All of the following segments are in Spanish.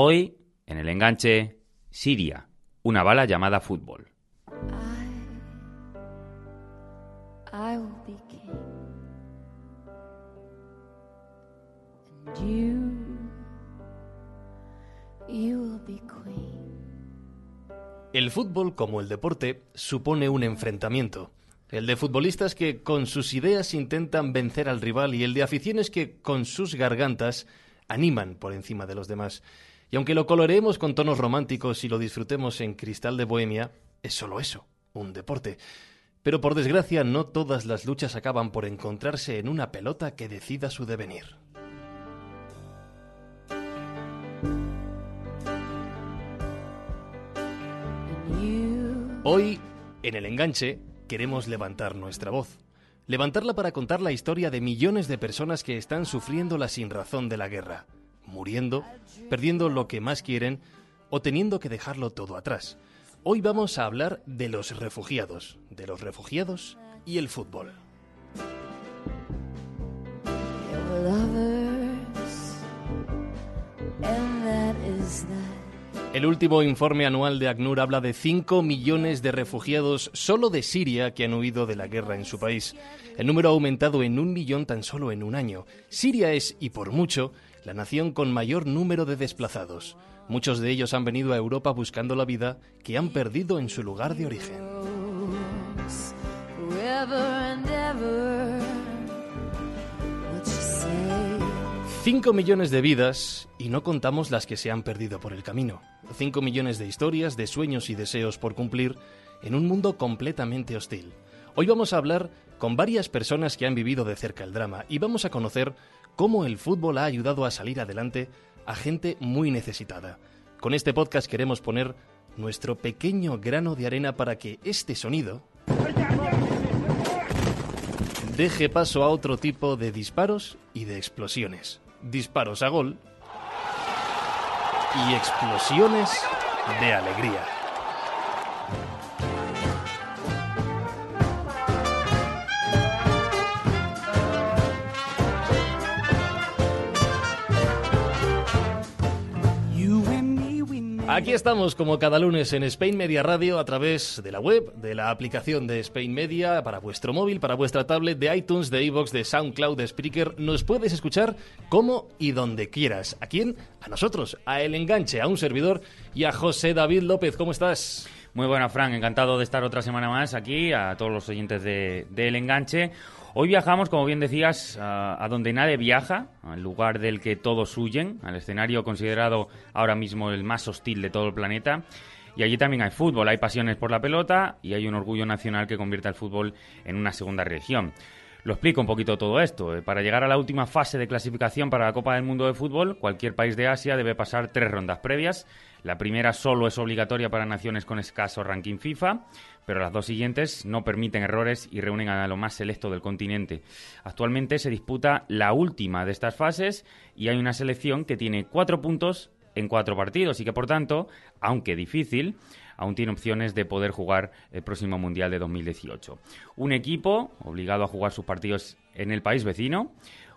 Hoy, en el enganche, Siria, una bala llamada fútbol. El fútbol, como el deporte, supone un enfrentamiento. El de futbolistas que con sus ideas intentan vencer al rival y el de aficiones que con sus gargantas animan por encima de los demás. Y aunque lo coloreemos con tonos románticos y lo disfrutemos en cristal de bohemia, es solo eso, un deporte. Pero por desgracia no todas las luchas acaban por encontrarse en una pelota que decida su devenir. Hoy, en el enganche, queremos levantar nuestra voz. Levantarla para contar la historia de millones de personas que están sufriendo la sinrazón de la guerra, muriendo, perdiendo lo que más quieren o teniendo que dejarlo todo atrás. Hoy vamos a hablar de los refugiados, de los refugiados y el fútbol. El último informe anual de ACNUR habla de 5 millones de refugiados solo de Siria que han huido de la guerra en su país. El número ha aumentado en un millón tan solo en un año. Siria es, y por mucho, la nación con mayor número de desplazados. Muchos de ellos han venido a Europa buscando la vida que han perdido en su lugar de origen. Cinco millones de vidas y no contamos las que se han perdido por el camino. Cinco millones de historias, de sueños y deseos por cumplir en un mundo completamente hostil. Hoy vamos a hablar con varias personas que han vivido de cerca el drama y vamos a conocer cómo el fútbol ha ayudado a salir adelante a gente muy necesitada. Con este podcast queremos poner nuestro pequeño grano de arena para que este sonido deje paso a otro tipo de disparos y de explosiones disparos a gol y explosiones de alegría. Aquí estamos como cada lunes en Spain Media Radio a través de la web, de la aplicación de Spain Media para vuestro móvil, para vuestra tablet, de iTunes, de iVoox, de SoundCloud, de Spreaker. Nos puedes escuchar como y donde quieras. ¿A quién? A nosotros, a El Enganche, a un servidor y a José David López. ¿Cómo estás? Muy buena, Frank. Encantado de estar otra semana más aquí, a todos los oyentes de, El Enganche. Hoy viajamos, como bien decías, a, donde nadie viaja, al lugar del que todos huyen, al escenario considerado ahora mismo el más hostil de todo el planeta. Y allí también hay fútbol, hay pasiones por la pelota y hay un orgullo nacional que convierte al fútbol en una segunda región. Lo explico un poquito todo esto. Eh, para llegar a la última fase de clasificación para la Copa del Mundo de Fútbol, cualquier país de Asia debe pasar tres rondas previas. La primera solo es obligatoria para naciones con escaso ranking FIFA pero las dos siguientes no permiten errores y reúnen a lo más selecto del continente. Actualmente se disputa la última de estas fases y hay una selección que tiene cuatro puntos en cuatro partidos y que, por tanto, aunque difícil, aún tiene opciones de poder jugar el próximo Mundial de 2018. Un equipo obligado a jugar sus partidos en el país vecino,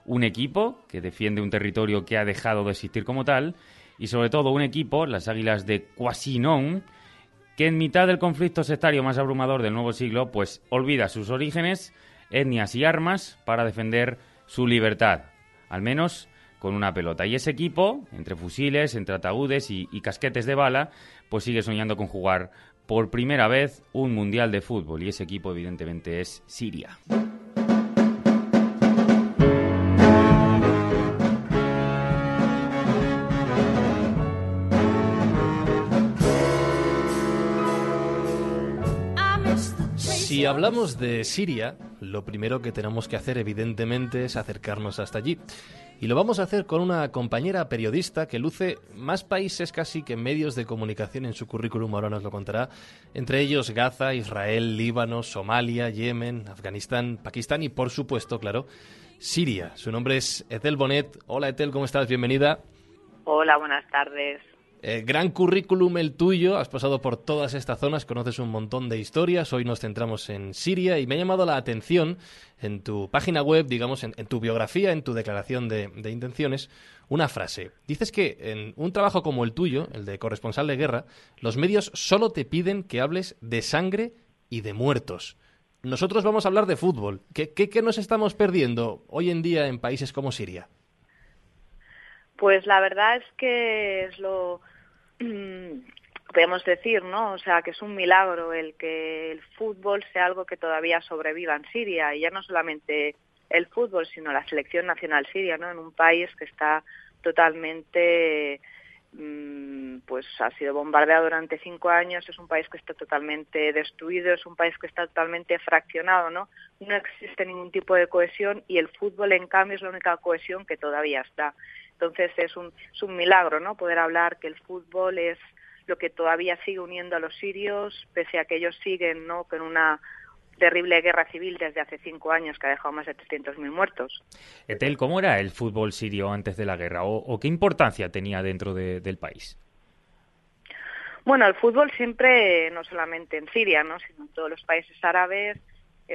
un equipo que defiende un territorio que ha dejado de existir como tal, y sobre todo un equipo, las Águilas de Quasinon, que en mitad del conflicto sectario más abrumador del nuevo siglo, pues olvida sus orígenes, etnias y armas para defender su libertad, al menos con una pelota. Y ese equipo, entre fusiles, entre ataúdes y casquetes de bala, pues sigue soñando con jugar por primera vez un mundial de fútbol. Y ese equipo, evidentemente, es Siria. Si hablamos de Siria, lo primero que tenemos que hacer evidentemente es acercarnos hasta allí. Y lo vamos a hacer con una compañera periodista que luce más países casi que medios de comunicación en su currículum, ahora nos lo contará, entre ellos Gaza, Israel, Líbano, Somalia, Yemen, Afganistán, Pakistán y por supuesto, claro, Siria. Su nombre es Etel Bonet. Hola Etel, ¿cómo estás? Bienvenida. Hola, buenas tardes. Eh, gran currículum el tuyo, has pasado por todas estas zonas, conoces un montón de historias, hoy nos centramos en Siria y me ha llamado la atención en tu página web, digamos, en, tu biografía, en tu declaración de, intenciones, una frase. Dices que en un trabajo como el tuyo, el de corresponsal de guerra, los medios solo te piden que hables de sangre y de muertos. Nosotros vamos a hablar de fútbol. ¿Qué, qué, nos estamos perdiendo hoy en día en países como Siria? Pues la verdad es que es lo podemos decir, ¿no? O sea, que es un milagro el que el fútbol sea algo que todavía sobreviva en Siria y ya no solamente el fútbol, sino la selección nacional siria, ¿no? En un país que está totalmente mm, pues ha sido bombardeado durante cinco años, es un país que está totalmente destruido, es un país que está totalmente fraccionado, ¿no? No existe ningún tipo de cohesión y el fútbol, en cambio, es la única cohesión que todavía está. Entonces es un, es un milagro, ¿no? Poder hablar que el fútbol es lo que todavía sigue uniendo a los sirios, pese a que ellos siguen, ¿no? Con una terrible guerra civil desde hace cinco años que ha dejado más de 300.000 muertos. Etel, ¿cómo era el fútbol sirio antes de la guerra o, qué importancia tenía dentro del país? Bueno, el fútbol siempre, no solamente en Siria, ¿no? sino en todos los países árabes,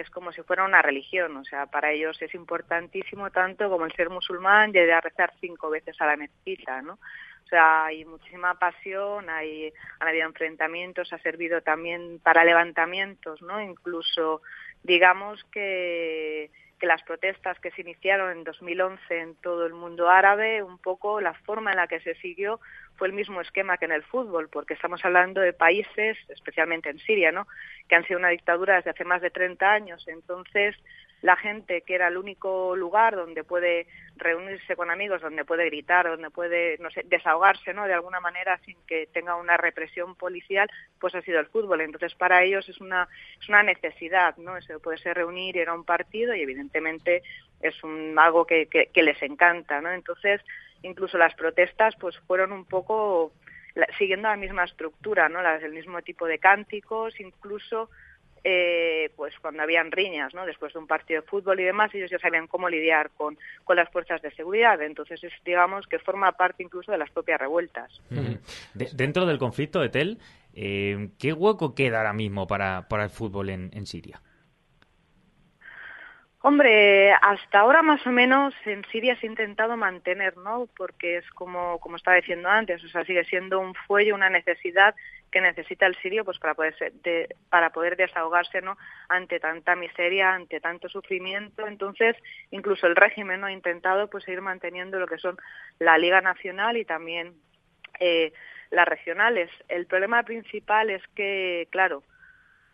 es como si fuera una religión, o sea, para ellos es importantísimo tanto como el ser musulmán y a rezar cinco veces a la mezquita, ¿no? O sea, hay muchísima pasión, hay, han habido enfrentamientos, ha servido también para levantamientos, ¿no? Incluso, digamos que que las protestas que se iniciaron en 2011 en todo el mundo árabe, un poco la forma en la que se siguió fue el mismo esquema que en el fútbol, porque estamos hablando de países, especialmente en Siria, ¿no? que han sido una dictadura desde hace más de 30 años. Entonces, la gente que era el único lugar donde puede reunirse con amigos, donde puede gritar, donde puede, no sé, desahogarse, ¿no? De alguna manera sin que tenga una represión policial, pues ha sido el fútbol. Entonces, para ellos es una, es una necesidad, ¿no? Eso de poderse reunir, ir a un partido y evidentemente es un, algo que, que, les encanta, ¿no? Entonces, incluso las protestas pues fueron un poco siguiendo la misma estructura, ¿no? Las, el mismo tipo de cánticos, incluso eh, pues cuando habían riñas, ¿no? Después de un partido de fútbol y demás, ellos ya sabían cómo lidiar con, con las fuerzas de seguridad. Entonces, es, digamos que forma parte incluso de las propias revueltas. dentro del conflicto de Tel, eh, ¿qué hueco queda ahora mismo para, para el fútbol en Siria? Hombre, hasta ahora más o menos en Siria se ha intentado mantener, ¿no? Porque es como, como estaba diciendo antes, o sea, sigue siendo un fuelle, una necesidad que necesita el sirio pues para poder para poder desahogarse no ante tanta miseria ante tanto sufrimiento. Entonces incluso el régimen no ha intentado pues seguir manteniendo lo que son la liga nacional y también eh, las regionales. El problema principal es que claro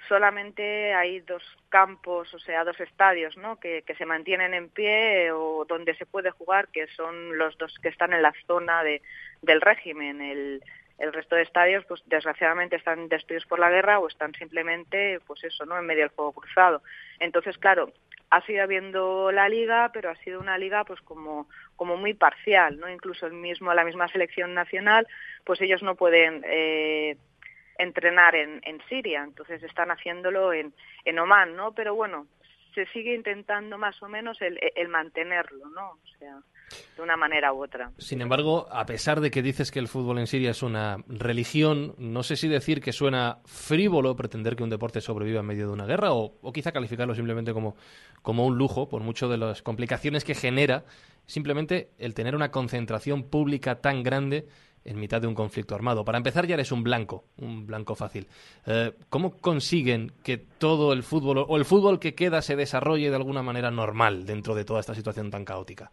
solamente hay dos campos, o sea, dos estadios, ¿no? Que, se mantienen en pie o donde se puede jugar, que son los dos que están en la zona de, del régimen, el, el resto de estadios, pues desgraciadamente están destruidos por la guerra o están simplemente, pues eso, ¿no? En medio del fuego cruzado. Entonces, claro, ha sido habiendo la liga, pero ha sido una liga, pues como, como muy parcial, ¿no? Incluso el mismo, la misma selección nacional, pues ellos no pueden eh, entrenar en, en Siria, entonces están haciéndolo en, en Oman, ¿no? Pero bueno, se sigue intentando más o menos el, mantenerlo, ¿no? O sea, de una manera u otra. Sin embargo, a pesar de que dices que el fútbol en Siria es una religión, no sé si decir que suena frívolo pretender que un deporte sobreviva en medio de una guerra o, quizá calificarlo simplemente como, como un lujo, por mucho de las complicaciones que genera simplemente el tener una concentración pública tan grande en mitad de un conflicto armado. Para empezar, ya eres un blanco, un blanco fácil. Eh, ¿Cómo consiguen que todo el fútbol o el fútbol que queda se desarrolle de alguna manera normal dentro de toda esta situación tan caótica?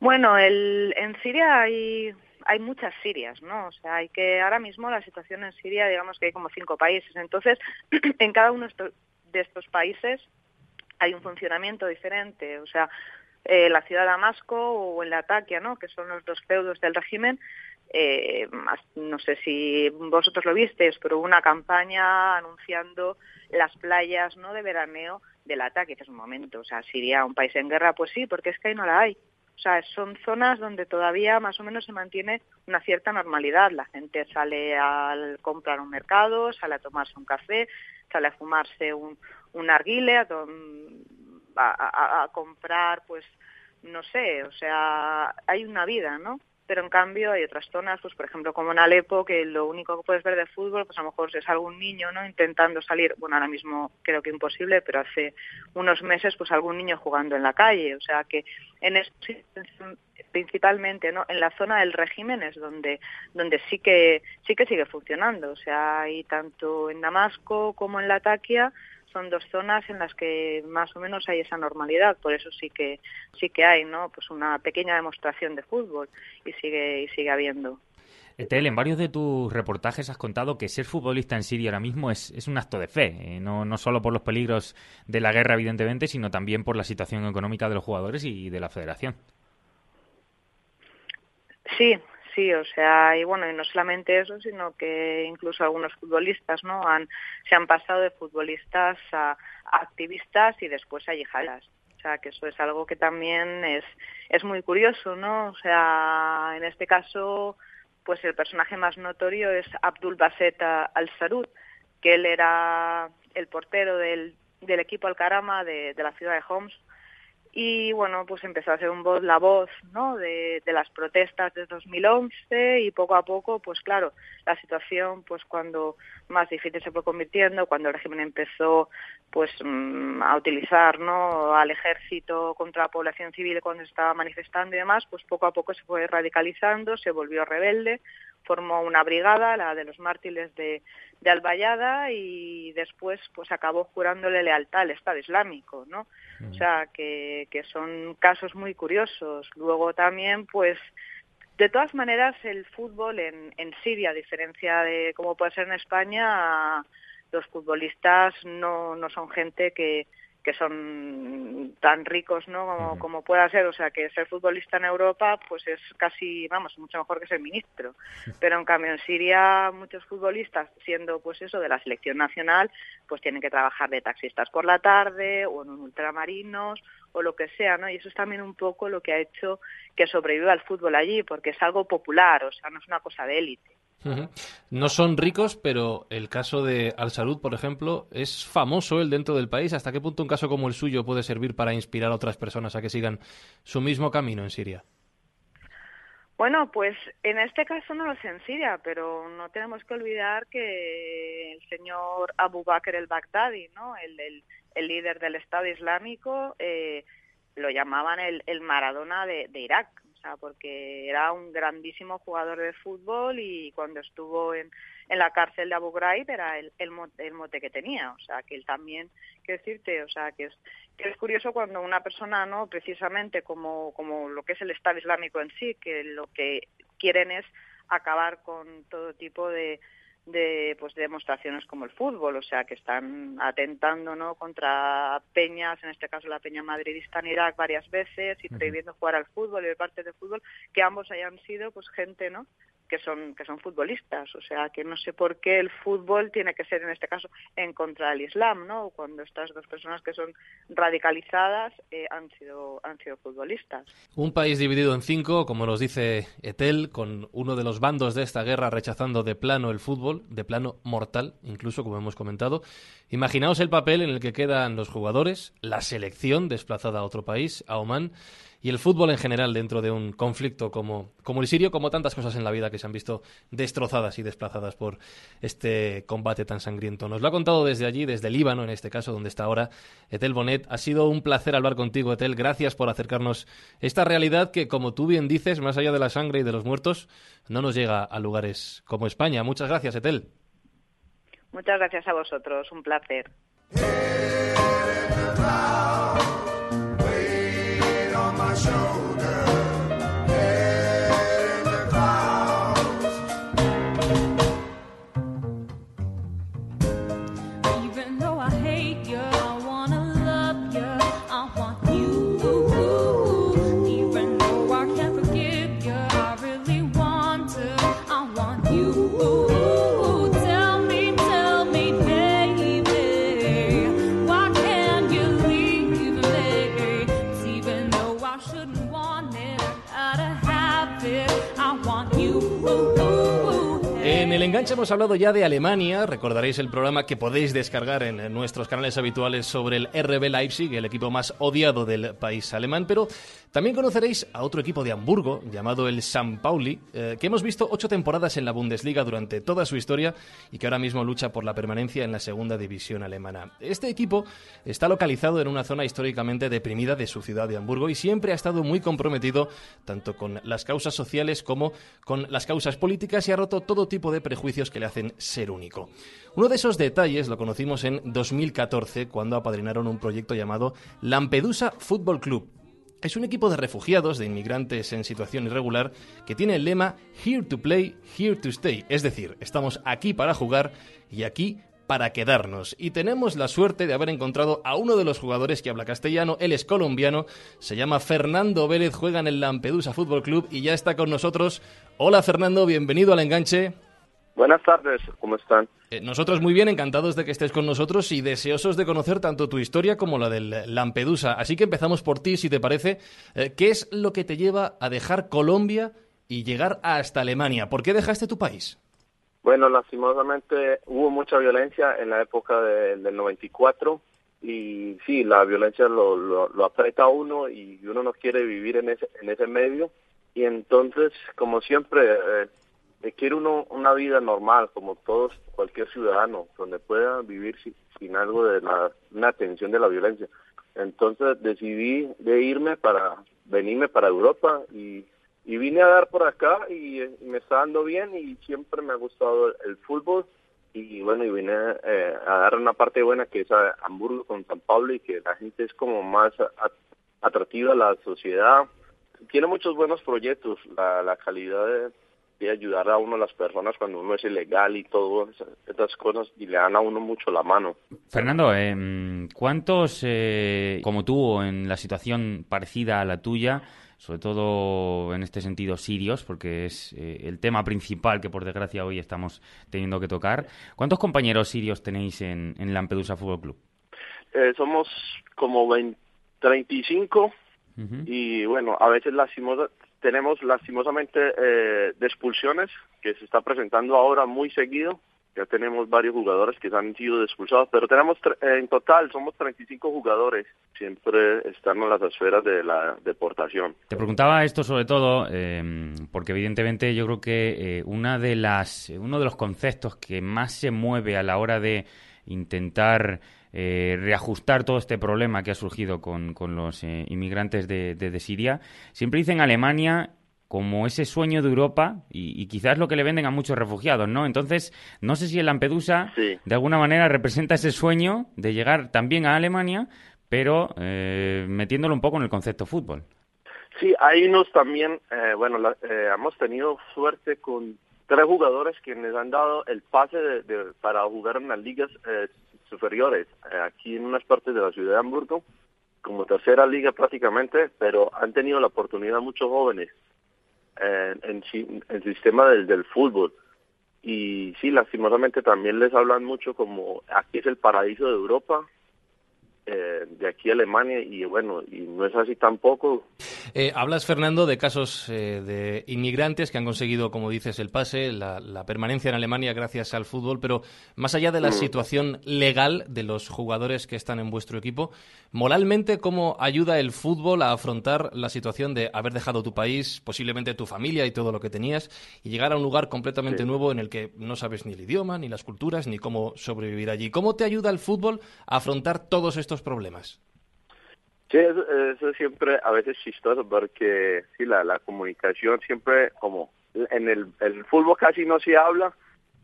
Bueno, el, en Siria hay, hay muchas Sirias, ¿no? O sea, hay que ahora mismo la situación en Siria, digamos que hay como cinco países. Entonces, en cada uno de estos países hay un funcionamiento diferente. O sea, eh, la ciudad de Damasco o en la Taquia, ¿no? Que son los dos feudos del régimen. Eh, no sé si vosotros lo visteis, pero hubo una campaña anunciando las playas, ¿no? De veraneo del ataque, que es un momento, o sea, Siria, un país en guerra, pues sí, porque es que ahí no la hay. O sea, son zonas donde todavía más o menos se mantiene una cierta normalidad. La gente sale a comprar un mercado, sale a tomarse un café, sale a fumarse un, un arguile, a, a, comprar, pues, no sé, o sea, hay una vida, ¿no? pero en cambio hay otras zonas, pues por ejemplo como en Alepo, que lo único que puedes ver de fútbol, pues a lo mejor es algún niño, ¿no? Intentando salir, bueno, ahora mismo creo que imposible, pero hace unos meses, pues algún niño jugando en la calle, o sea que en esto principalmente, ¿no? En la zona del régimen es donde donde sí que sí que sigue funcionando, o sea, hay tanto en Damasco como en Latakia son dos zonas en las que más o menos hay esa normalidad, por eso sí que sí que hay, ¿no? Pues una pequeña demostración de fútbol y sigue y sigue habiendo. Etel, en varios de tus reportajes has contado que ser futbolista en Siria ahora mismo es, es un acto de fe, eh, no, no solo por los peligros de la guerra, evidentemente, sino también por la situación económica de los jugadores y de la federación. Sí, sí, o sea, y bueno, y no solamente eso, sino que incluso algunos futbolistas, ¿no? Han, se han pasado de futbolistas a, activistas y después a yihadistas. O sea, que eso es algo que también es, es muy curioso, ¿no? O sea, en este caso, pues el personaje más notorio es Abdul Baset al-Sarud, que él era el portero del, del equipo Al-Karama de, de la ciudad de Homs, y bueno, pues empezó a ser un voz, la voz ¿no? de, de, las protestas de 2011 y poco a poco, pues claro, la situación, pues cuando más difícil se fue convirtiendo, cuando el régimen empezó pues mm, a utilizar ¿no? al ejército contra la población civil cuando estaba manifestando y demás, pues poco a poco se fue radicalizando, se volvió rebelde, formó una brigada, la de los mártires de, de Albayada, y después pues acabó jurándole lealtad al Estado Islámico, ¿no? O sea, que, que son casos muy curiosos. Luego también, pues, de todas maneras, el fútbol en, en Siria, a diferencia de cómo puede ser en España, los futbolistas no, no son gente que, que son tan ricos no como, como, pueda ser. O sea que ser futbolista en Europa pues es casi vamos mucho mejor que ser ministro. Pero en cambio en Siria muchos futbolistas siendo pues eso de la selección nacional pues tienen que trabajar de taxistas por la tarde o en un ultramarinos o lo que sea no y eso es también un poco lo que ha hecho que sobreviva el fútbol allí porque es algo popular o sea no es una cosa de élite no son ricos, pero el caso de Al Salud, por ejemplo, es famoso el dentro del país. ¿Hasta qué punto un caso como el suyo puede servir para inspirar a otras personas a que sigan su mismo camino en Siria? Bueno, pues en este caso no lo sé en Siria, pero no tenemos que olvidar que el señor Abu Bakr el-Baghdadi, ¿no? el, el, líder del Estado Islámico, eh, lo llamaban el, el Maradona de, de Irak porque era un grandísimo jugador de fútbol y cuando estuvo en, en la cárcel de Abu Ghraib era el, el, mote que tenía, o sea, que él también, quiero decirte, o sea, que es, que es curioso cuando una persona, ¿no?, precisamente como, como lo que es el Estado Islámico en sí, que lo que quieren es acabar con todo tipo de, de pues demostraciones como el fútbol, o sea que están atentando no contra peñas, en este caso la peña madridista en Irak varias veces y prohibiendo jugar al fútbol y de parte de fútbol, que ambos hayan sido pues gente no que son que son futbolistas. O sea que no sé por qué el fútbol tiene que ser en este caso en contra del Islam no cuando estas dos personas que son radicalizadas eh, han sido han sido futbolistas. Un país dividido en cinco como nos dice Etel con uno de los bandos de esta guerra rechazando de plano el fútbol de plano mortal incluso como hemos comentado. Imaginaos el papel en el que quedan los jugadores la selección desplazada a otro país a Oman y el fútbol en general dentro de un conflicto como, como el sirio, como tantas cosas en la vida que se han visto destrozadas y desplazadas por este combate tan sangriento. Nos lo ha contado desde allí, desde Líbano, en este caso, donde está ahora Etel Bonet. Ha sido un placer hablar contigo, Etel. Gracias por acercarnos esta realidad que, como tú bien dices, más allá de la sangre y de los muertos, no nos llega a lugares como España. Muchas gracias, Etel. Muchas gracias a vosotros. Un placer. Enganche hemos hablado ya de Alemania. Recordaréis el programa que podéis descargar en nuestros canales habituales sobre el RB Leipzig, el equipo más odiado del país alemán. Pero también conoceréis a otro equipo de Hamburgo llamado el San Pauli, eh, que hemos visto ocho temporadas en la Bundesliga durante toda su historia y que ahora mismo lucha por la permanencia en la segunda división alemana. Este equipo está localizado en una zona históricamente deprimida de su ciudad de Hamburgo y siempre ha estado muy comprometido tanto con las causas sociales como con las causas políticas y ha roto todo tipo de prejuicios que le hacen ser único. Uno de esos detalles lo conocimos en 2014 cuando apadrinaron un proyecto llamado Lampedusa Football Club. Es un equipo de refugiados, de inmigrantes en situación irregular, que tiene el lema Here to Play, Here to Stay. Es decir, estamos aquí para jugar y aquí para quedarnos. Y tenemos la suerte de haber encontrado a uno de los jugadores que habla castellano. Él es colombiano, se llama Fernando Vélez, juega en el Lampedusa Fútbol Club y ya está con nosotros. Hola Fernando, bienvenido al enganche. Buenas tardes, ¿cómo están? Eh, nosotros muy bien, encantados de que estés con nosotros y deseosos de conocer tanto tu historia como la del Lampedusa. Así que empezamos por ti, si te parece. Eh, ¿Qué es lo que te lleva a dejar Colombia y llegar hasta Alemania? ¿Por qué dejaste tu país? Bueno, lastimosamente hubo mucha violencia en la época del 94 y sí, la violencia lo, lo, aprieta a uno y uno no quiere vivir en ese, en ese medio y entonces, como siempre, eh, eh, quiere uno una vida normal, como todos, cualquier ciudadano, donde pueda vivir sin, algo de la, una atención de la violencia. Entonces decidí de irme para venirme para Europa y, y vine a dar por acá y, me está dando bien y siempre me ha gustado el, fútbol y bueno y vine eh, a dar una parte buena que es a Hamburgo con San Pablo y que la gente es como más atractiva a la sociedad tiene muchos buenos proyectos la, la calidad de ayudar a uno las personas cuando uno es ilegal y todas estas cosas y le dan a uno mucho la mano. Fernando, eh, ¿cuántos eh, como tú en la situación parecida a la tuya, sobre todo en este sentido sirios, porque es eh, el tema principal que por desgracia hoy estamos teniendo que tocar, ¿cuántos compañeros sirios tenéis en, en Lampedusa Fútbol Club? Eh, somos como 20, 35 y bueno, a veces lastimos, tenemos lastimosamente eh, de expulsiones que se está presentando ahora muy seguido. Ya tenemos varios jugadores que han sido expulsados, pero tenemos en total somos 35 jugadores. Siempre están en las esferas de la deportación. Te preguntaba esto sobre todo em, porque evidentemente yo creo que eh, una de las uno de los conceptos que más se mueve a la hora de intentar eh, reajustar todo este problema que ha surgido con, los eh, inmigrantes de, de, Siria. Siempre dicen Alemania como ese sueño de Europa y, quizás lo que le venden a muchos refugiados, ¿no? Entonces, no sé si el Lampedusa de alguna manera representa ese sueño de llegar también a Alemania, pero eh, metiéndolo un poco en el concepto fútbol. Sí, hay unos también, bueno, hemos tenido suerte con tres jugadores que les han dado el pase de, para jugar en las ligas superiores eh, aquí en unas partes de la ciudad de Hamburgo, como tercera liga prácticamente, pero han tenido la oportunidad muchos jóvenes eh, en, el sistema del fútbol. Y sí, lastimosamente también les hablan mucho como aquí es el paraíso de Europa, eh, de aquí a Alemania y bueno, y no es así tampoco. Eh, hablas, Fernando, de casos eh, de inmigrantes que han conseguido, como dices, el pase, la, permanencia en Alemania gracias al fútbol, pero más allá de la mm. situación legal de los jugadores que están en vuestro equipo, moralmente, ¿cómo ayuda el fútbol a afrontar la situación de haber dejado tu país, posiblemente tu familia y todo lo que tenías, y llegar a un lugar completamente nuevo en el que no sabes ni el idioma, ni las culturas, ni cómo sobrevivir allí? ¿Cómo te ayuda el fútbol a afrontar todos estos problemas? Sí, eso, es siempre a veces chistoso porque sí, la, la comunicación siempre como en el, el fútbol casi no se habla,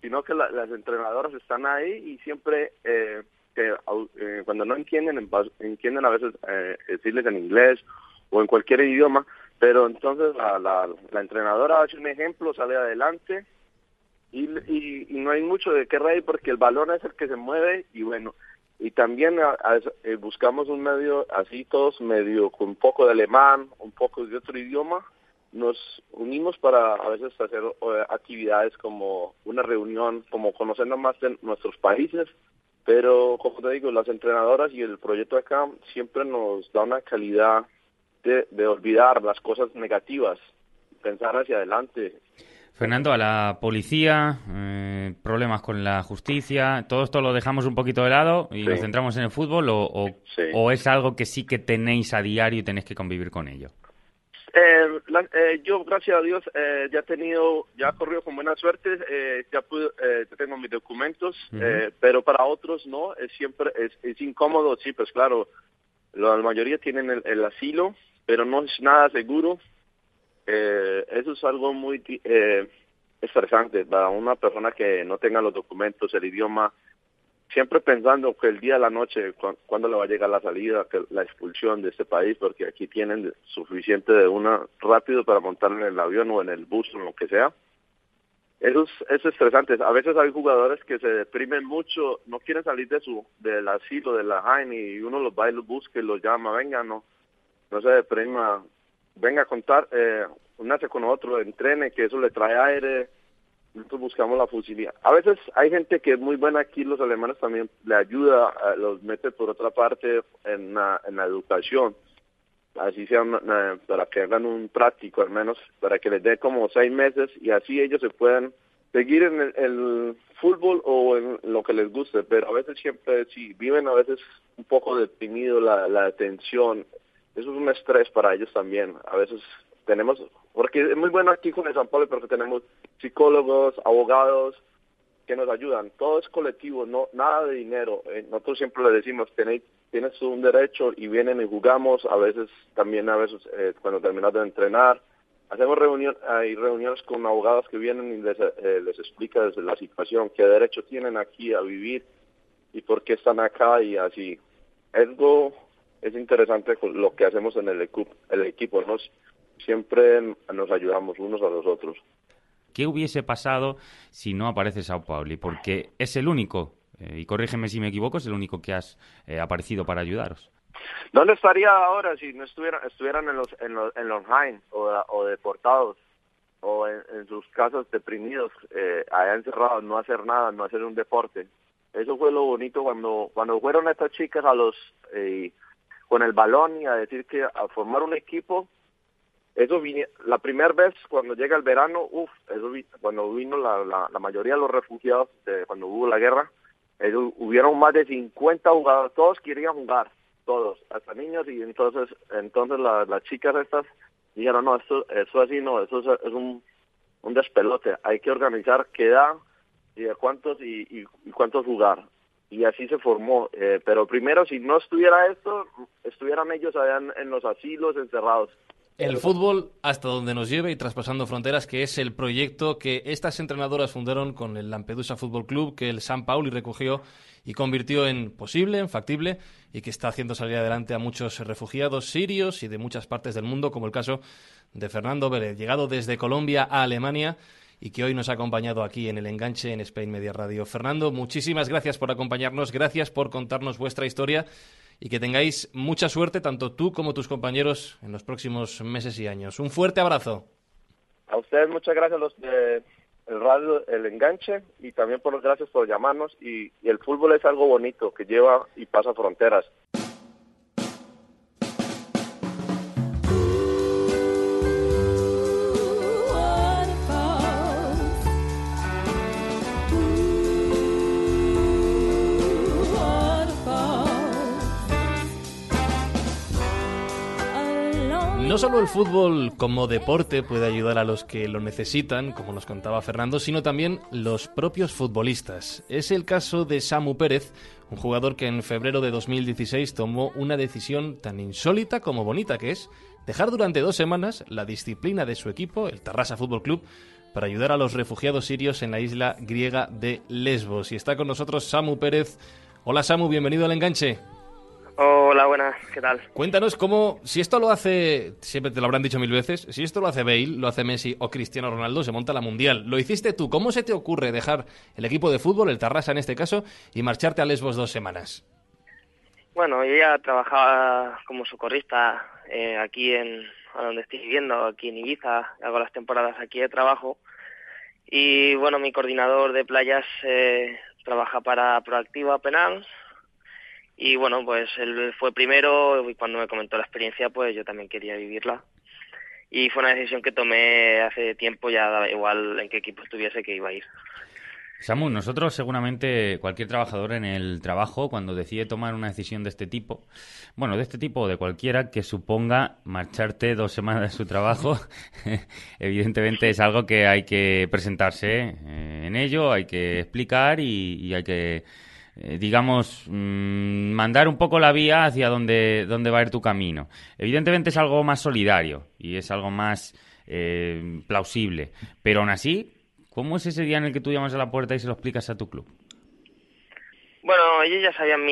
sino que las entrenadoras están ahí y siempre eh, que, eh, cuando no entienden, entienden a veces eh, decirles en inglés o en cualquier idioma, pero entonces la, la, la entrenadora hace un ejemplo, sale adelante y, y, y, no hay mucho de qué reír porque el balón es el que se mueve y bueno, y también eh, buscamos un medio así todos medio con un poco de alemán, un poco de otro idioma, nos unimos para a veces hacer actividades como una reunión, como conociendo más de nuestros países, pero como te digo, las entrenadoras y el proyecto acá siempre nos da una calidad de, de olvidar las cosas negativas, pensar hacia adelante Fernando, a la policía, eh, problemas con la justicia, todo esto lo dejamos un poquito de lado y nos centramos en el fútbol o, o, es algo que sí que tenéis a diario y tenéis que convivir con ello? Eh, eh, yo, gracias a Dios, ya he tenido, ya he corrido con buena suerte, ya pude, tengo mis documentos, pero para otros no, es siempre, es, es incómodo, sí, pues claro, la mayoría tienen el asilo, pero no es nada seguro eh, eso es algo muy eh, estresante para una persona que no tenga los documentos, el idioma, siempre pensando que el día de la noche, cuando le va a llegar la salida, que la expulsión de este país, porque aquí tienen suficiente de una rápido para montar en el avión o en el bus o lo que sea. Eso es, estresante. A veces hay jugadores que se deprimen mucho, no quieren salir de su del asilo, de la Jaime, y uno los va y los busca y los llama, venga, no, no se deprima, venga a contar, eh, hace con otro, entrene, que eso le trae aire, nosotros buscamos la fusilía. A veces hay gente que es muy buena aquí, los alemanes también le ayuda, eh, los mete por otra parte en la, en la educación, así sea para que hagan un práctico al menos, para que les dé como seis meses y así ellos se puedan seguir en el, fútbol o en lo que les guste, pero a veces siempre sí, viven a veces un poco deprimido la, la atención, eso es un estrés para ellos también. A veces tenemos, porque es muy bueno aquí con el San Pablo porque tenemos psicólogos, abogados que nos ayudan. Todo es colectivo, no nada de dinero. Eh, nosotros siempre le decimos, tenéis, tienes un derecho y vienen y jugamos. A veces también, a veces eh, cuando terminas de entrenar, hacemos reunión, hay reuniones con abogados que vienen y les, eh, les explica desde la situación qué derecho tienen aquí a vivir y por qué están acá y así. Algo es interesante lo que hacemos en el, equipo, el equipo, nos siempre nos ayudamos unos a los otros. ¿Qué hubiese pasado si no aparece Sao Paulo? Porque es el único, eh, y corrígeme si me equivoco, es el único que has eh, aparecido para ayudaros. ¿Dónde estaría ahora si no estuvieran, estuvieran en los en los, en los o, deportados o en, sus casas deprimidos, eh, allá encerrados, no hacer nada, no hacer un deporte? Eso fue lo bonito cuando cuando fueron estas chicas a los eh, con el balón y a decir que a formar un equipo, eso vine, la primera vez cuando llega el verano, uff, eso cuando vino la, la, mayoría de los refugiados, cuando hubo la guerra, eso, hubieron más de 50 jugadores, todos querían jugar, todos, hasta niños, y entonces entonces las chicas estas dijeron, no, esto, eso así no, eso es, un, un despelote, hay que organizar qué edad y de cuántos y, y cuántos jugar y así se formó. Eh, pero primero, si no estuviera esto, estuvieran ellos allá en, los asilos encerrados. El fútbol hasta donde nos lleve y traspasando fronteras, que es el proyecto que estas entrenadoras fundaron con el Lampedusa Fútbol Club, que el San Pauli recogió y convirtió en posible, en factible, y que está haciendo salir adelante a muchos refugiados sirios y de muchas partes del mundo, como el caso de Fernando Vélez, llegado desde Colombia a Alemania y que hoy nos ha acompañado aquí en el enganche en Spain Media Radio. Fernando, muchísimas gracias por acompañarnos, gracias por contarnos vuestra historia y que tengáis mucha suerte, tanto tú como tus compañeros, en los próximos meses y años. Un fuerte abrazo. A ustedes muchas gracias los de el radio, el enganche y también por los gracias por llamarnos y, y el fútbol es algo bonito que lleva y pasa fronteras. No solo el fútbol como deporte puede ayudar a los que lo necesitan, como nos contaba Fernando, sino también los propios futbolistas. Es el caso de Samu Pérez, un jugador que en febrero de 2016 tomó una decisión tan insólita como bonita que es dejar durante dos semanas la disciplina de su equipo, el Tarrasa Fútbol Club, para ayudar a los refugiados sirios en la isla griega de Lesbos. Y está con nosotros Samu Pérez. Hola Samu, bienvenido al enganche. Hola, buenas, ¿qué tal? Cuéntanos cómo, si esto lo hace, siempre te lo habrán dicho mil veces, si esto lo hace Bale, lo hace Messi o Cristiano Ronaldo, se monta la Mundial. Lo hiciste tú, ¿cómo se te ocurre dejar el equipo de fútbol, el Tarrasa en este caso, y marcharte a Lesbos dos semanas? Bueno, yo ya trabajaba como socorrista eh, aquí en donde estoy viviendo, aquí en Ibiza, hago las temporadas aquí de trabajo. Y bueno, mi coordinador de playas eh, trabaja para Proactiva Penal, y bueno, pues él fue primero y cuando me comentó la experiencia, pues yo también quería vivirla. y fue una decisión que tomé hace tiempo, ya daba igual en qué equipo estuviese que iba a ir. Samu, nosotros seguramente cualquier trabajador en el trabajo cuando decide tomar una decisión de este tipo, bueno, de este tipo o de cualquiera que suponga marcharte dos semanas de su trabajo, evidentemente es algo que hay que presentarse eh, en ello, hay que explicar y, hay que, eh, digamos, mm, mandar un poco la vía hacia donde, donde va a ir tu camino. Evidentemente es algo más solidario y es algo más eh, plausible, pero aún así ¿Cómo es ese día en el que tú llamas a la puerta y se lo explicas a tu club? Bueno, ellos ya sabían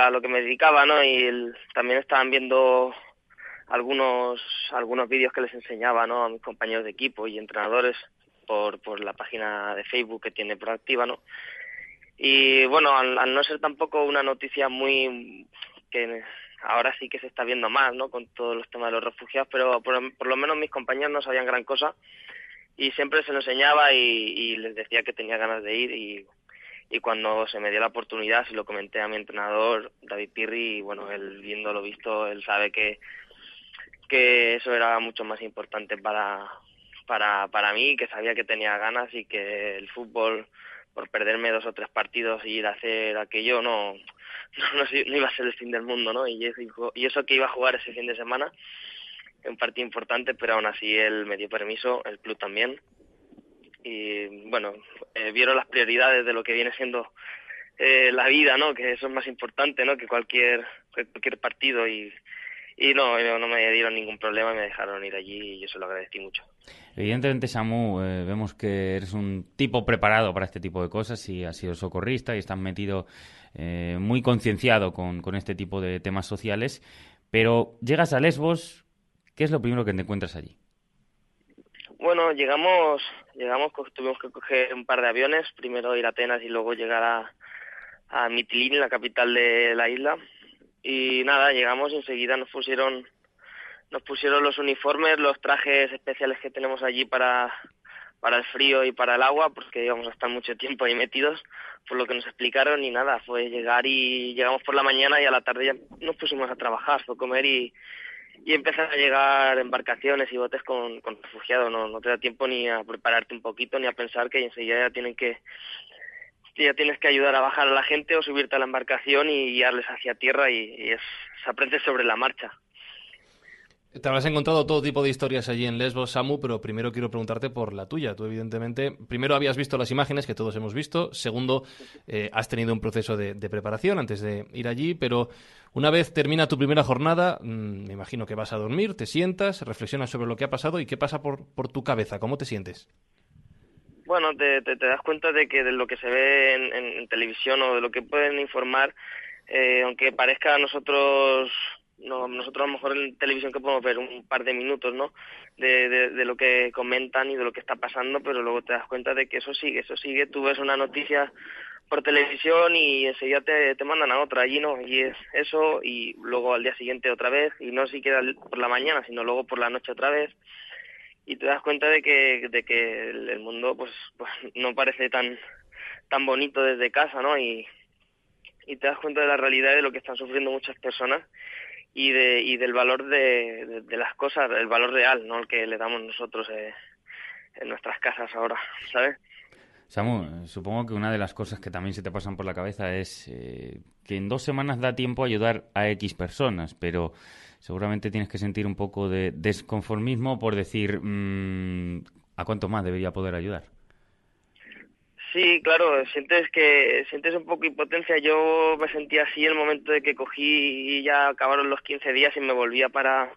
a lo que me dedicaba, ¿no? Y también estaban viendo algunos algunos vídeos que les enseñaba, ¿no? A mis compañeros de equipo y entrenadores por, por la página de Facebook que tiene Proactiva, ¿no? Y bueno, al, no ser tampoco una noticia muy que ahora sí que se está viendo más, ¿no? Con todos los temas de los refugiados, pero por, por lo menos mis compañeros no sabían gran cosa y siempre se lo enseñaba y, les decía que tenía ganas de ir y, y cuando se me dio la oportunidad se lo comenté a mi entrenador David Pirri y bueno él viendo lo visto él sabe que que eso era mucho más importante para para para mí que sabía que tenía ganas y que el fútbol por perderme dos o tres partidos y ir a hacer aquello no no, iba a ser el fin del mundo no y y eso que iba a jugar ese fin de semana un partido importante, pero aún así él me dio permiso, el club también. Y bueno, eh, vieron las prioridades de lo que viene siendo eh, la vida, ¿no? Que eso es más importante, ¿no? Que cualquier, cualquier partido y, y no, no me dieron ningún problema me dejaron ir allí y yo se lo agradecí mucho. Evidentemente, Samu, eh, vemos que eres un tipo preparado para este tipo de cosas y has sido socorrista y estás metido muy concienciado con, con este tipo de temas sociales, pero llegas a Lesbos ¿Qué es lo primero que te encuentras allí? Bueno, llegamos, llegamos, tuvimos que coger un par de aviones, primero ir a Atenas y luego llegar a, a Mitilini, la capital de la isla. Y nada, llegamos y enseguida nos pusieron, nos pusieron los uniformes, los trajes especiales que tenemos allí para, para el frío y para el agua, porque íbamos a estar mucho tiempo ahí metidos, por lo que nos explicaron y nada, fue llegar y llegamos por la mañana y a la tarde ya nos pusimos a trabajar, fue comer y, y empiezan a llegar embarcaciones y botes con, con refugiados. No, no te da tiempo ni a prepararte un poquito ni a pensar que enseguida ya tienen que ya tienes que ayudar a bajar a la gente o subirte a la embarcación y guiarles hacia tierra y, y es, se aprende sobre la marcha. Te habrás encontrado todo tipo de historias allí en Lesbos, Samu, pero primero quiero preguntarte por la tuya. Tú, evidentemente, primero habías visto las imágenes que todos hemos visto. Segundo, eh, has tenido un proceso de, preparación antes de ir allí, pero una vez termina tu primera jornada, mm, me imagino que vas a dormir, te sientas, reflexionas sobre lo que ha pasado y qué pasa por, tu cabeza. ¿Cómo te sientes? Bueno, te, te, das cuenta de que de lo que se ve en, televisión o de lo que pueden informar, eh, aunque parezca a nosotros no, nosotros a lo mejor en televisión que podemos ver un par de minutos, ¿no? De, de, lo que comentan y de lo que está pasando, pero luego te das cuenta de que eso sigue, eso sigue. Tú ves una noticia por televisión y enseguida te, te mandan a otra, allí no, y es eso, y luego al día siguiente otra vez, y no siquiera por la mañana, sino luego por la noche otra vez, y te das cuenta de que, de que el mundo pues, pues no parece tan, tan bonito desde casa, ¿no? Y, y te das cuenta de la realidad de lo que están sufriendo muchas personas y, de, y del valor de, de, las cosas, el valor real, no el que le damos nosotros eh, en nuestras casas ahora, ¿sabes? Samu, supongo que una de las cosas que también se te pasan por la cabeza es eh, que en dos semanas da tiempo a ayudar a X personas, pero seguramente tienes que sentir un poco de desconformismo por decir mm, a cuánto más debería poder ayudar. Sí, claro, sientes que sientes un poco impotencia. Yo me sentía así el momento de que cogí y ya acabaron los 15 días y me volvía para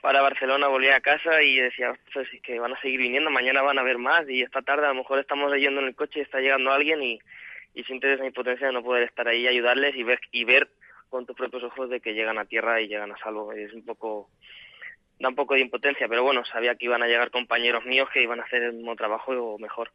para Barcelona, volví a casa y decía, pues que van a seguir viniendo, mañana van a ver más y esta tarde a lo mejor estamos yendo en el coche y está llegando alguien y, y sientes esa impotencia de no poder estar ahí y ayudarles y ver y ver con tus propios ojos de que llegan a tierra y llegan a salvo. Es un poco da un poco de impotencia, pero bueno, sabía que iban a llegar compañeros míos que iban a hacer el mismo trabajo o mejor.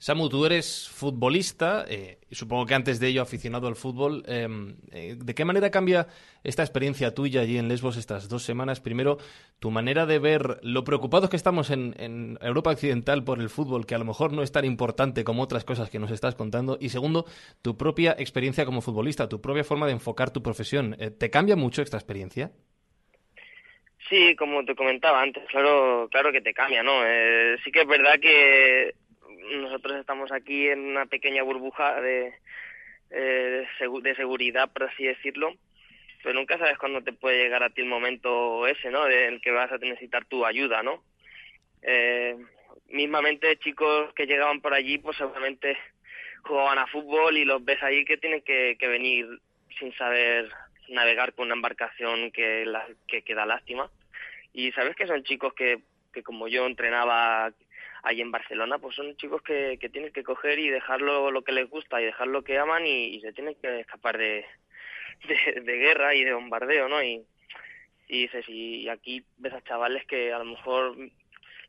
Samu, tú eres futbolista, eh, y supongo que antes de ello aficionado al fútbol. Em, eh, ¿De qué manera cambia esta experiencia tuya allí en Lesbos estas dos semanas? Primero, tu manera de ver lo preocupados que estamos en, en, Europa Occidental por el fútbol, que a lo mejor no es tan importante como otras cosas que nos estás contando. Y segundo, tu propia experiencia como futbolista, tu propia forma de enfocar tu profesión. Eh, ¿Te cambia mucho esta experiencia? Sí, como te comentaba antes, claro, claro que te cambia, ¿no? Sí que es verdad que nosotros estamos aquí en una pequeña burbuja de, eh, de seguridad, por así decirlo, pero nunca sabes cuándo te puede llegar a ti el momento ese, ¿no? En el que vas a necesitar tu ayuda, ¿no? Eh, mismamente chicos que llegaban por allí, pues seguramente jugaban a fútbol y los ves ahí que tienen que, que venir sin saber navegar con una embarcación que, la, que, que da lástima. Y sabes que son chicos que, que como yo entrenaba ahí en Barcelona, pues son chicos que, que tienen que coger y dejarlo lo que les gusta y dejar lo que aman y, se tienen que escapar de, de, guerra y de bombardeo, ¿no? Y, y dices, y aquí ves a chavales que a lo mejor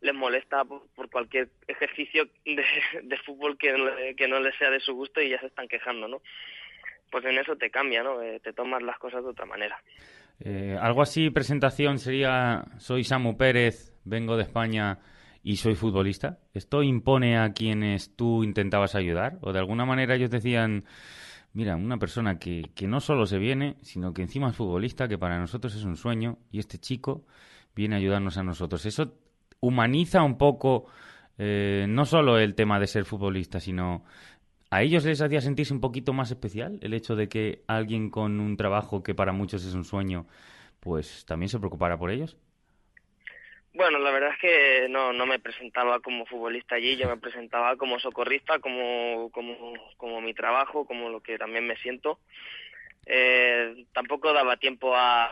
les molesta por, cualquier ejercicio de, de fútbol que, que no les sea de su gusto y ya se están quejando, ¿no? Pues en eso te cambia, ¿no? Eh, te tomas las cosas de otra manera. Eh, algo así, presentación sería, soy Samu Pérez, vengo de España y soy futbolista. ¿Esto impone a quienes tú intentabas ayudar? ¿O de alguna manera ellos decían, mira, una persona que, que no solo se viene, sino que encima es futbolista, que para nosotros es un sueño, y este chico viene a ayudarnos a nosotros? ¿Eso humaniza un poco eh, no solo el tema de ser futbolista, sino a ellos les hacía sentirse un poquito más especial el hecho de que alguien con un trabajo que para muchos es un sueño, pues también se preocupara por ellos. Bueno, la verdad es que no, no me presentaba como futbolista allí, yo me presentaba como socorrista, como, como, como mi trabajo, como lo que también me siento. Eh, tampoco daba tiempo a,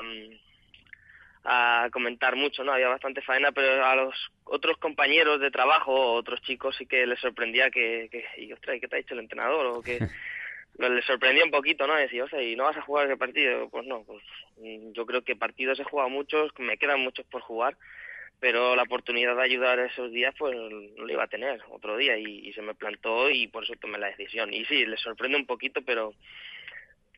a comentar mucho, ¿no? Había bastante faena, pero a los otros compañeros de trabajo, otros chicos, sí que les sorprendía que, que y, ostras, ¿qué te ha dicho el entrenador? O que les sorprendía un poquito, ¿no? Decía, o sea, ¿y no vas a jugar ese partido? Pues no, pues yo creo que partidos he jugado muchos, me quedan muchos por jugar, pero la oportunidad de ayudar esos días pues no lo iba a tener otro día y, se me plantó y por eso tomé la decisión. Y sí, les sorprende un poquito, pero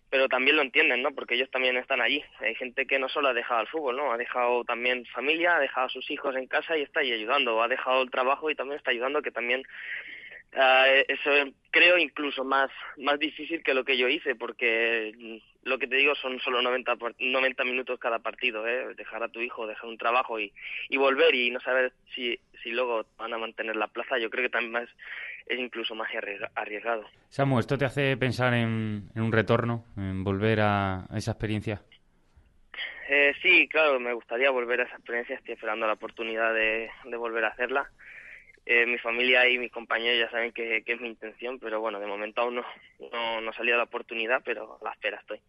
pero también lo entienden, ¿no? Porque ellos también están allí. Hay gente que no solo ha dejado el fútbol, ¿no? Ha dejado también familia, ha dejado a sus hijos en casa y está ahí ayudando. Ha dejado el trabajo y también está ayudando, que también uh, eso creo incluso más más difícil que lo que yo hice, porque lo que te digo son solo 90, 90 minutos cada partido, ¿eh? dejar a tu hijo, dejar un trabajo y, y volver y no saber si, si luego van a mantener la plaza, yo creo que también es, es incluso más arriesgado. Samu, ¿esto te hace pensar en, en un retorno, en volver a, esa experiencia? Eh, sí, claro, me gustaría volver a esa experiencia, estoy esperando la oportunidad de, de volver a hacerla. Eh, mi familia y mis compañeros ya saben que, es mi intención, pero bueno, de momento aún no, no, no salido la oportunidad, pero a la espera estoy.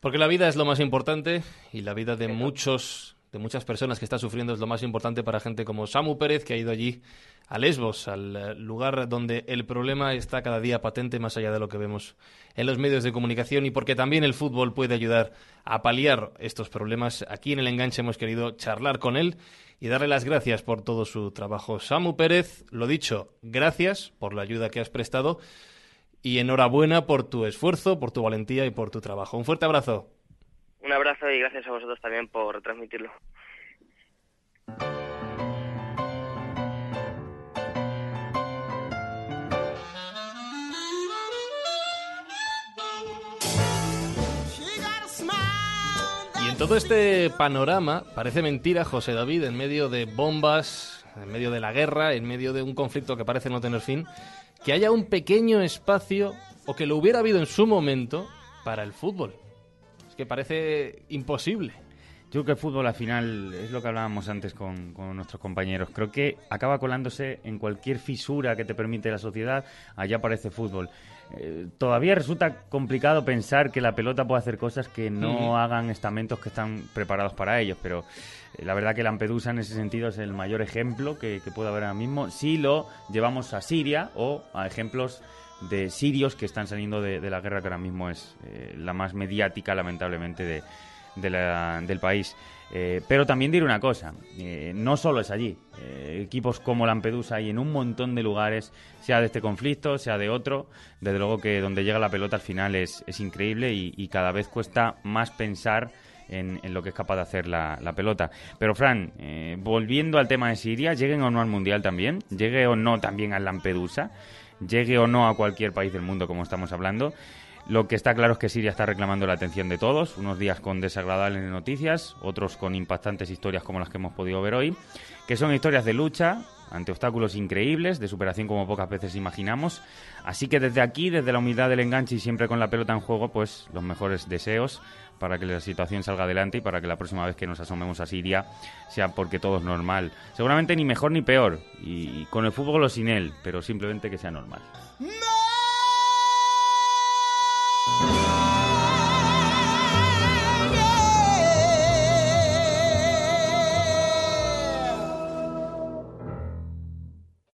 Porque la vida es lo más importante y la vida de muchos de muchas personas que está sufriendo es lo más importante para gente como Samu Pérez, que ha ido allí a Lesbos, al eh, lugar donde el problema está cada día patente más allá de lo que vemos en los medios de comunicación y porque también el fútbol puede ayudar a paliar estos problemas. Aquí en el enganche hemos querido charlar con él y darle las gracias por todo su trabajo. Samu Pérez, lo dicho, gracias por la ayuda que has prestado y enhorabuena por tu esfuerzo, por tu valentía y por tu trabajo. Un fuerte abrazo. Un abrazo y gracias a vosotros también por retransmitirlo. Todo este panorama, parece mentira, José David, en medio de bombas, en medio de la guerra, en medio de un conflicto que parece no tener fin, que haya un pequeño espacio, o que lo hubiera habido en su momento, para el fútbol. Es que parece imposible. Yo creo que el fútbol al final es lo que hablábamos antes con, nuestros compañeros. Creo que acaba colándose en cualquier fisura que te permite la sociedad, allá aparece fútbol. Eh, todavía resulta complicado pensar que la pelota puede hacer cosas que no hagan estamentos que están preparados para ellos, pero eh, la verdad que Lampedusa en ese sentido es el mayor ejemplo que, puede haber ahora mismo si lo llevamos a Siria o a ejemplos de sirios que están saliendo de, la guerra que ahora mismo es eh, la más mediática lamentablemente de, del país. Eh, pero también diré una cosa, no solo es allí, equipos como Lampedusa hay en un montón de lugares, sea de este conflicto, sea de otro, desde luego que donde llega la pelota al final es, es increíble y cada vez cuesta más pensar en, lo que es capaz de hacer la, pelota. Pero, Fran, eh, volviendo al tema de Siria, lleguen o no al Mundial también, llegue o no también al Lampedusa, llegue o no a cualquier país del mundo, como estamos hablando, Lo que está claro es que Siria está reclamando la atención de todos, unos días con desagradables noticias, otros con impactantes historias como las que hemos podido ver hoy, que son historias de lucha ante obstáculos increíbles, de superación como pocas veces imaginamos. Así que desde aquí, desde la humildad del enganche y siempre con la pelota en juego, pues los mejores deseos para que la situación salga adelante y para que la próxima vez que nos asomemos a Siria sea porque todo es normal. Seguramente ni mejor ni peor, y con el fútbol o sin él, pero simplemente que sea normal. Yeah.